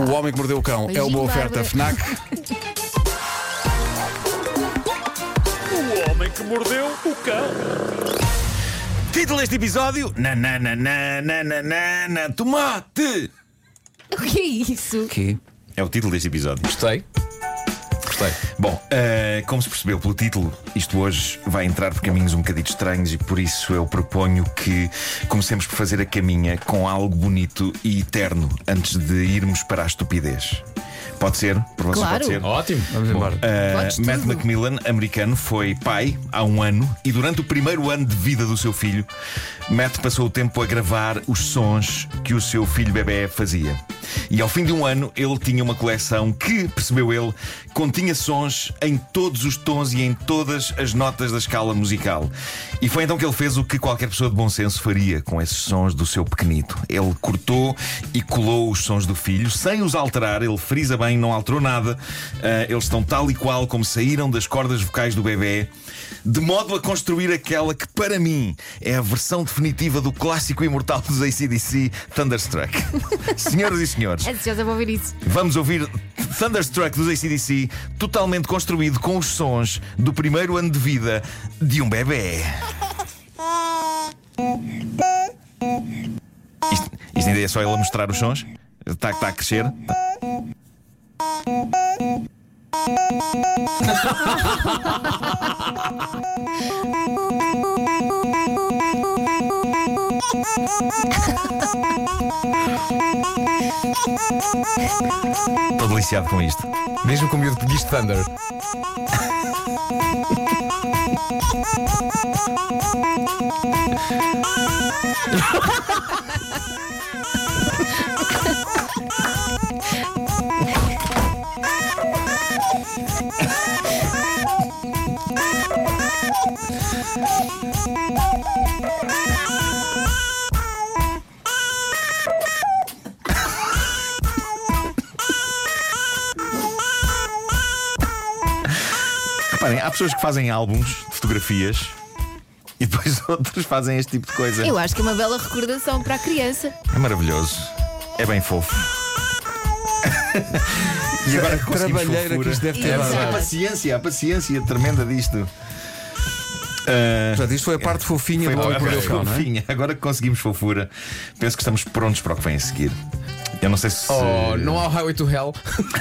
O Homem que Mordeu o Cão é uma oferta Bárbara. FNAC. O homem que mordeu o cão. Título deste episódio: Nananana, tomate! O que é isso? Que? É o título deste episódio. Gostei. Gostei. Bom, eh, como se percebeu pelo título, isto hoje vai entrar por caminhos um bocadito estranhos e por isso eu proponho que comecemos por fazer a caminha com algo bonito e eterno antes de irmos para a estupidez. Pode ser? Por vocês Claro. pode ser? Ótimo. Vamos embora. Uh, Matt. Macmillan, americano, foi pai há um ano e durante o primeiro ano de vida do seu filho, Matt passou o tempo a gravar os sons que o seu filho bebê fazia. E ao fim de um ano, ele tinha uma coleção que, percebeu ele, continha sons em todos os tons e em todas as notas da escala musical. E foi então que ele fez o que qualquer pessoa de bom senso faria com esses sons do seu pequenito. Ele cortou e colou os sons do filho, sem os alterar, ele frisa bem, não alterou nada. Ah, eles estão tal e qual como saíram das cordas vocais do bebê, de modo a construir aquela que, para mim, é a versão definitiva do clássico imortal dos ACDC, Thunderstruck. Senhoras e senhores, Ansiosa para ouvir isso. Vamos ouvir Thunderstruck dos ACDC, totalmente construído com os sons do primeiro ano de vida de um bebê. Isto, isto ainda é só ele a mostrar os sons? Está, está a crescer? Tá. Estou deliciado com isto. Mesmo com o miúdo pediste Thunder. Reparem, há pessoas que fazem álbuns de fotografias e depois outros fazem este tipo de coisa. Eu acho que é uma bela recordação para a criança. É maravilhoso. É bem fofo. e agora que conseguimos Trabalheira que isto deve ter dado. A paciência, a paciência tremenda disto. Ah, Portanto, isto foi a parte fofinha foi do não é? fofinha. agora que conseguimos fofura, penso que estamos prontos para o que vem a seguir. Eu não sei se. Oh, não há o Highway to Hell.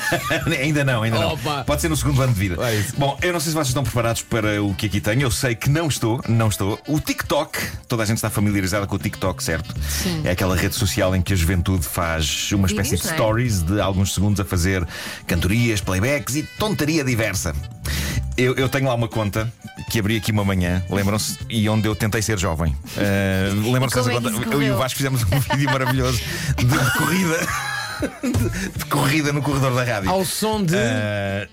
ainda não, ainda Opa. não. Pode ser no segundo ano de vida. É. Bom, eu não sei se vocês estão preparados para o que aqui tenho. Eu sei que não estou, não estou. O TikTok, toda a gente está familiarizada com o TikTok, certo? Sim. É aquela rede social em que a juventude faz uma espécie Vídeos, de é? stories de alguns segundos a fazer cantorias, playbacks e tontaria diversa. Eu, eu tenho lá uma conta que abri aqui uma manhã, lembram-se, e onde eu tentei ser jovem. Uh, lembram-se dessa é conta? Eu e o? Vasco fizemos um vídeo maravilhoso de, de corrida. De, de corrida no corredor da rádio. Ao som de. Uh,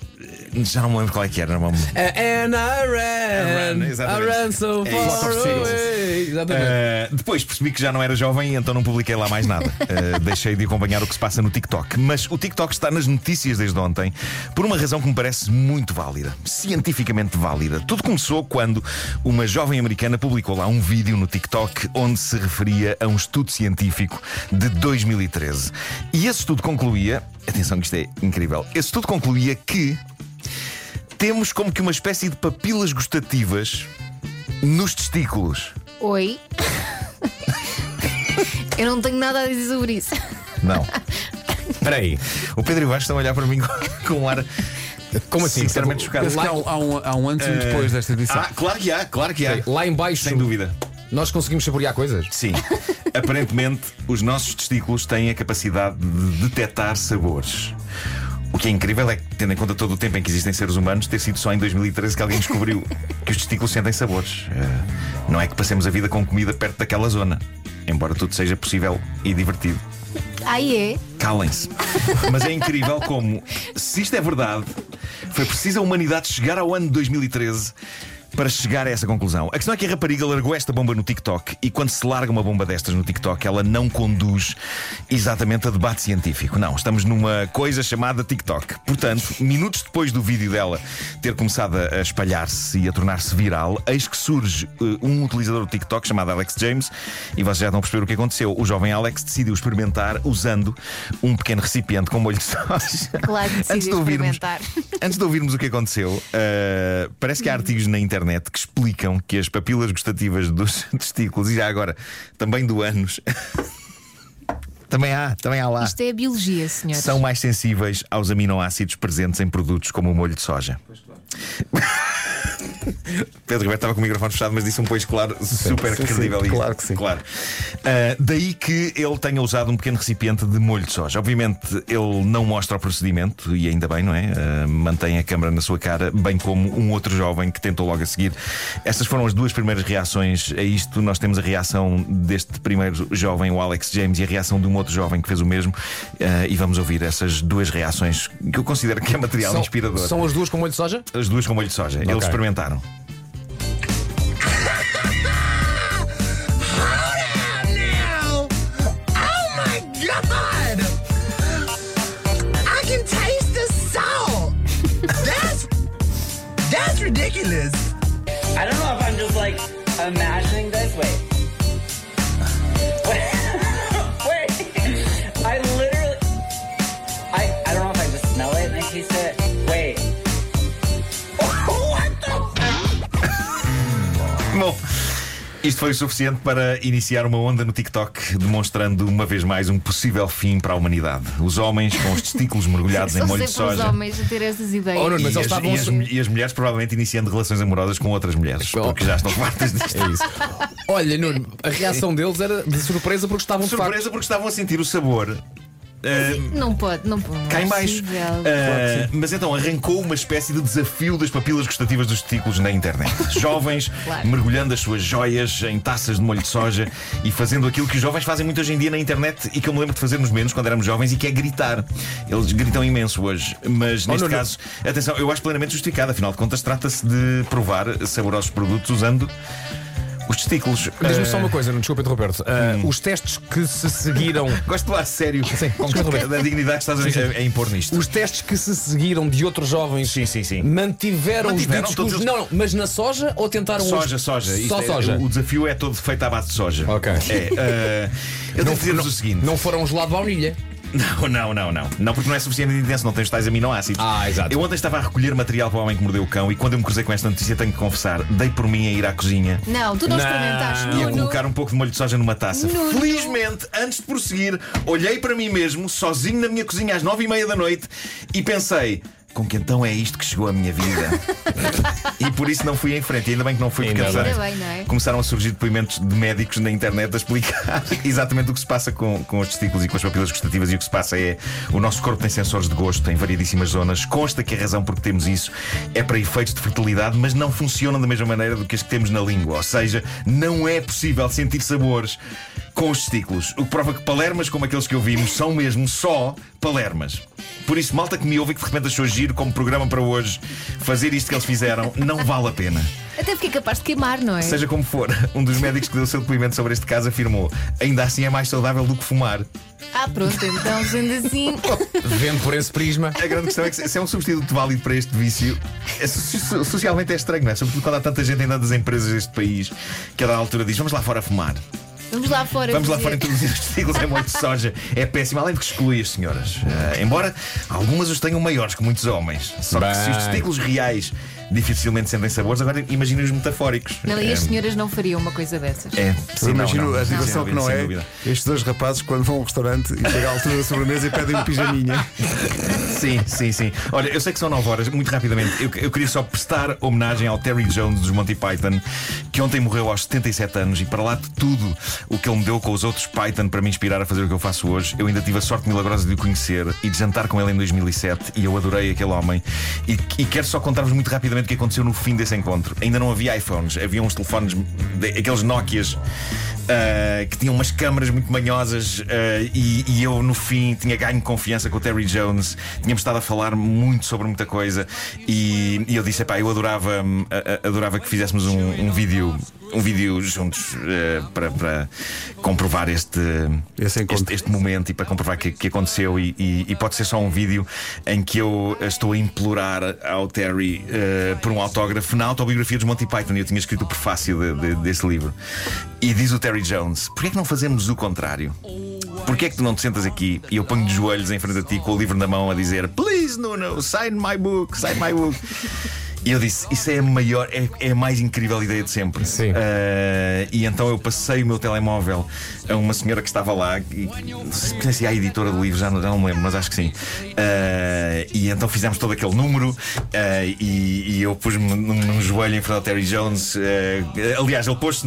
já não me lembro qual é que era. Não me... And I ran, ran, I exatamente. ran so É far isso. away. Exatamente. Uh, depois percebi que já não era jovem então não publiquei lá mais nada. Uh, deixei de acompanhar o que se passa no TikTok. Mas o TikTok está nas notícias desde ontem por uma razão que me parece muito válida, cientificamente válida. Tudo começou quando uma jovem americana publicou lá um vídeo no TikTok onde se referia a um estudo científico de 2013. E esse estudo concluía, atenção que isto é incrível, esse estudo concluía que temos como que uma espécie de papilas gustativas nos testículos. Oi. Eu não tenho nada a dizer sobre isso. Não. Espera aí. O Pedro e o Vasco estão a olhar para mim com, com um ar Como assim? sinceramente chocado. Penso que há um, há um- há um antes e um depois desta edição. Ah, claro que há, claro que há. Lá em baixo, Sem dúvida. nós conseguimos saborear coisas. Sim. Aparentemente, os nossos testículos têm a capacidade de detectar sabores. O que é incrível é que, tendo em conta todo o tempo em que existem seres humanos, ter sido só em 2013 que alguém descobriu que os testículos sentem sabores. Eh, não é que passemos a vida com comida perto daquela zona. Embora tudo seja possível e divertido. Aí é. Calem-se. Mas é incrível como, se isto é verdade, foi preciso a humanidade chegar ao ano de 2013 para chegar a essa conclusão. A questão é que a rapariga largou esta bomba no TikTok e quando se larga uma bomba destas no TikTok, ela não conduz exatamente a debate científico. Não, estamos numa coisa chamada TikTok. Portanto, minutos depois do vídeo dela ter começado a espalhar-se e a tornar-se viral, eis que surge uh, um utilizador do TikTok chamado Alex James e vocês já estão a perceber o que aconteceu. O jovem Alex decidiu experimentar usando um pequeno recipiente com molho de soja. Claro que Antes de ouvirmos, experimentar. antes de ouvirmos o que aconteceu, uh, parece que há artigos na internet que explicam que as papilas gustativas dos testículos e já agora também do ânus. também há, também há lá. Isto é a biologia, senhores. São mais sensíveis aos aminoácidos presentes em produtos como o molho de soja. Pedro Ribeiro estava com o microfone fechado, mas disse um pois claro super sim, sim, credível. e- claro que sim. Claro. Ah, daí que ele tenha usado um pequeno recipiente de molho de soja. Obviamente, ele não mostra o procedimento, e ainda bem, não é? Ah, mantém a câmara na sua cara, bem como um outro jovem que tentou logo a seguir. Estas foram as duas primeiras reações a isto. Nós temos a reação deste primeiro jovem, o Alex James, e a reação de um outro jovem que fez o mesmo. Ah, e vamos ouvir essas duas reações que eu considero que é material São, inspirador. são as duas com molho de soja? As duas com molho de soja. Eles experimentaram. Isto foi o suficiente para iniciar uma onda no TikTok, demonstrando uma vez mais um possível fim para a humanidade. Os homens com os testículos mergulhados em molho de sempre os soja. homens a ter essas ideias. Oh, não, mas e, as, estavam e as- e as mulheres provavelmente iniciando relações amorosas com outras mulheres, porque já estão fartas disto. É isso. Olha, Nuno, a reação deles era de surpresa porque estavam de Surpresa porque estavam a sentir o sabor. Eh, Não pode, não pode. cá em baixo. Possível. Ah, mas então arrancou uma espécie de desafio das papilas gustativas dos testículos na internet. Jovens Claro. mergulhando as suas joias em taças de molho de soja e fazendo aquilo que os jovens fazem muito hoje em dia na internet e que eu me lembro de fazermos menos quando éramos jovens e que é gritar. Eles gritam imenso hoje, mas neste Nuno. caso, atenção, eu acho plenamente justificado. Afinal de contas, trata-se de provar saborosos produtos usando os testículos. Diz-me só uma coisa, Nuno, desculpa interromper-te. Ah, Os testes que se seguiram. Gosto de lá a sério Sim, desculpa, Roberto. da dignidade que estás a, a impor nisto. Os testes que se seguiram de outros jovens Sim, sim, sim. mantiveram, Mantiveram os ditos todos que- os- Não, não, mas na soja ou tentaram os- Soja, soja. Isto Só é- soja. O desafio é todo feito à base de soja. Ok. É, eh, eu devo dizer-vos o seguinte: Não foram gelado baunilha. Não, não, não, não. Não, porque não é suficientemente intenso, não tem os tais aminoácidos. Ah, exato. Eu ontem estava a recolher material para o homem que mordeu o cão e quando eu me cruzei com esta notícia, tenho que confessar, dei por mim a ir à cozinha. Não, tu não, experimentaste, E a Nuno. colocar um pouco de molho de soja numa taça. Nuno. Felizmente, antes de prosseguir, olhei para mim mesmo, sozinho na minha cozinha às nove e meia da noite, e pensei. Com que então é isto que chegou à minha vida? e por isso não fui em frente. E ainda bem que não fui, porque Ainda bem. não é? começaram a surgir depoimentos de médicos na internet a explicar exatamente o que se passa com, com os testículos e com as papilas gustativas. E o que se passa é o nosso corpo tem sensores de gosto em variedíssimas zonas. Consta que a razão por que temos isso é para efeitos de fertilidade, mas não funcionam da mesma maneira do que as que temos na língua. Ou seja, não é possível sentir sabores com os testículos. O que prova que palermas como aqueles que ouvimos são mesmo só palermas. Por isso, malta que me ouve e que de repente achou giro como programa para hoje, fazer isto que eles fizeram não vale a pena. Até porque é capaz de queimar, não é? Seja como for, um dos médicos que deu o seu depoimento sobre este caso afirmou: ainda assim é mais saudável do que fumar. Ah, pronto, então sendo assim. Vendo por esse prisma. A grande questão é que se é um substituto válido para este vício, é so- socialmente é estranho, não é? Sobretudo quando há tanta gente em tantas empresas deste país que a dada altura diz: vamos lá fora fumar. Vamos lá fora. Vamos lá fora introduzir os testículos em molho de soja. É péssimo, além de que exclui as senhoras. Ah, embora algumas os tenham maiores que muitos homens. Só que se os testículos reais dificilmente sentem sabores, agora imaginem os metafóricos. Não, e as É, senhoras não fariam uma coisa dessas. É, sim, não, imagino não, a sem situação que não é estes dois rapazes quando vão a um restaurante e chega à altura da sobremesa e pedem um pijaminha. Sim, sim, sim. Olha, eu sei que são 9 horas, muito rapidamente. Eu, eu queria só prestar homenagem ao Terry Jones dos Monty Python, que ontem morreu aos 77 anos e, para lá de tudo, o que ele me deu com os outros Python para me inspirar a fazer o que eu faço hoje. Eu ainda tive a sorte milagrosa de o conhecer e de jantar com ele em 2007 e eu adorei aquele homem. E, e quero só contar-vos muito rapidamente o que aconteceu no fim desse encontro. Ainda não havia iPhones, havia uns telefones, de- aqueles Nokias. ah, que tinham umas câmaras muito manhosas ah, e, e eu no fim tinha ganho confiança com o Terry Jones, tínhamos estado a falar muito sobre muita coisa e, e eu disse: "Epá, eu adorava, hum, a- a- adorava que fizéssemos um, um vídeo. Um vídeo juntos ah, para, para comprovar este, este, este momento e para comprovar que, que aconteceu. E, e- e pode ser só um vídeo em que eu estou a implorar ao Terry eh, por um autógrafo na autobiografia dos Monty Python. Eu tinha escrito o prefácio de- de- desse livro. E diz o Terry Jones: porquê é que não fazemos o contrário? Porquê é que tu não te sentas aqui e eu ponho de joelhos em frente a ti com o livro na mão a dizer Please, Nuno, sign my book, sign my book. E eu disse, isso é a maior, é, é a mais incrível ideia de sempre. Sim. Eh, e então eu passei o meu telemóvel a uma senhora que estava lá, e, não sei se a editora do livro, já não, já não me lembro, mas acho que sim. Eh, e então fizemos todo aquele número eh, e, e eu pus-me num, num joelho em frente ao Terry Jones. aliás, ele pôs-se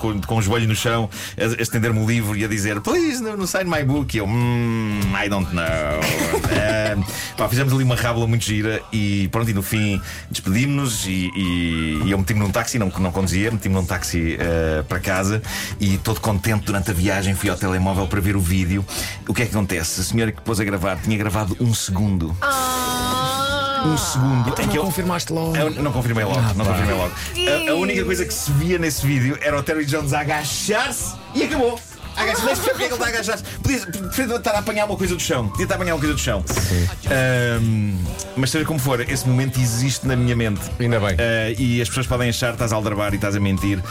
com, com o joelho no chão a, a estender-me o livro e a dizer Please, no, no sign my book. E eu, "Hmm, I don't know. Pá, fizemos ali uma rábula muito gira e pronto, e no fim despedimos-nos e, e- e eu meti-me num táxi, não, não conduzia, meti-me num táxi eh, para casa e todo contente durante a viagem fui ao telemóvel para ver o vídeo. O que é que acontece? A senhora que pôs a gravar tinha gravado um segundo. Um segundo. que Não eu- confirmaste logo. eu não confirmei logo, não confirmei logo. A, a única coisa que se via nesse vídeo era o Terry Jones a agachar-se e acabou. Nem percebo porque é que ele está a agachar-se. Podia preferia estar a apanhar uma coisa do chão. Podia estar a apanhar uma coisa do chão. Ahm, mas seja como for, esse momento existe na minha mente. Ainda bem. Ah, e as pessoas podem achar que estás a aldrabar e estás a mentir.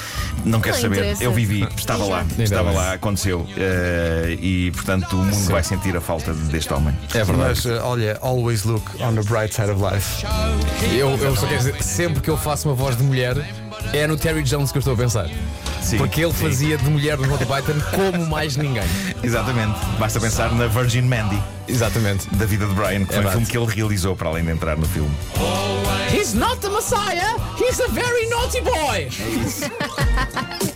Não quero saber. interessa. Eu vivi, estava lá, Ainda estava bem. lá, aconteceu. Ah, e portanto o mundo vai sentir a falta deste homem. É verdade. Mas eh, olha, always look on the bright side of life. Eu, eu só quero dizer, sempre que eu faço uma voz de mulher, é no Terry Jones que eu estou a pensar. Sim, Porque ele sim. fazia de mulher no Monty Python como mais ninguém. Exatamente. Basta pensar na Virgin Mandy. Exatamente. da vida de Brian, que foi um filme que ele realizou para além de entrar no filme. He's not the Messiah, he's a very naughty boy.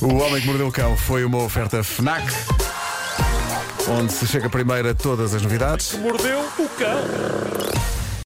O Homem que Mordeu o Cão foi uma oferta FNAC, onde se chega primeiro a todas as novidades. Mordeu o cão.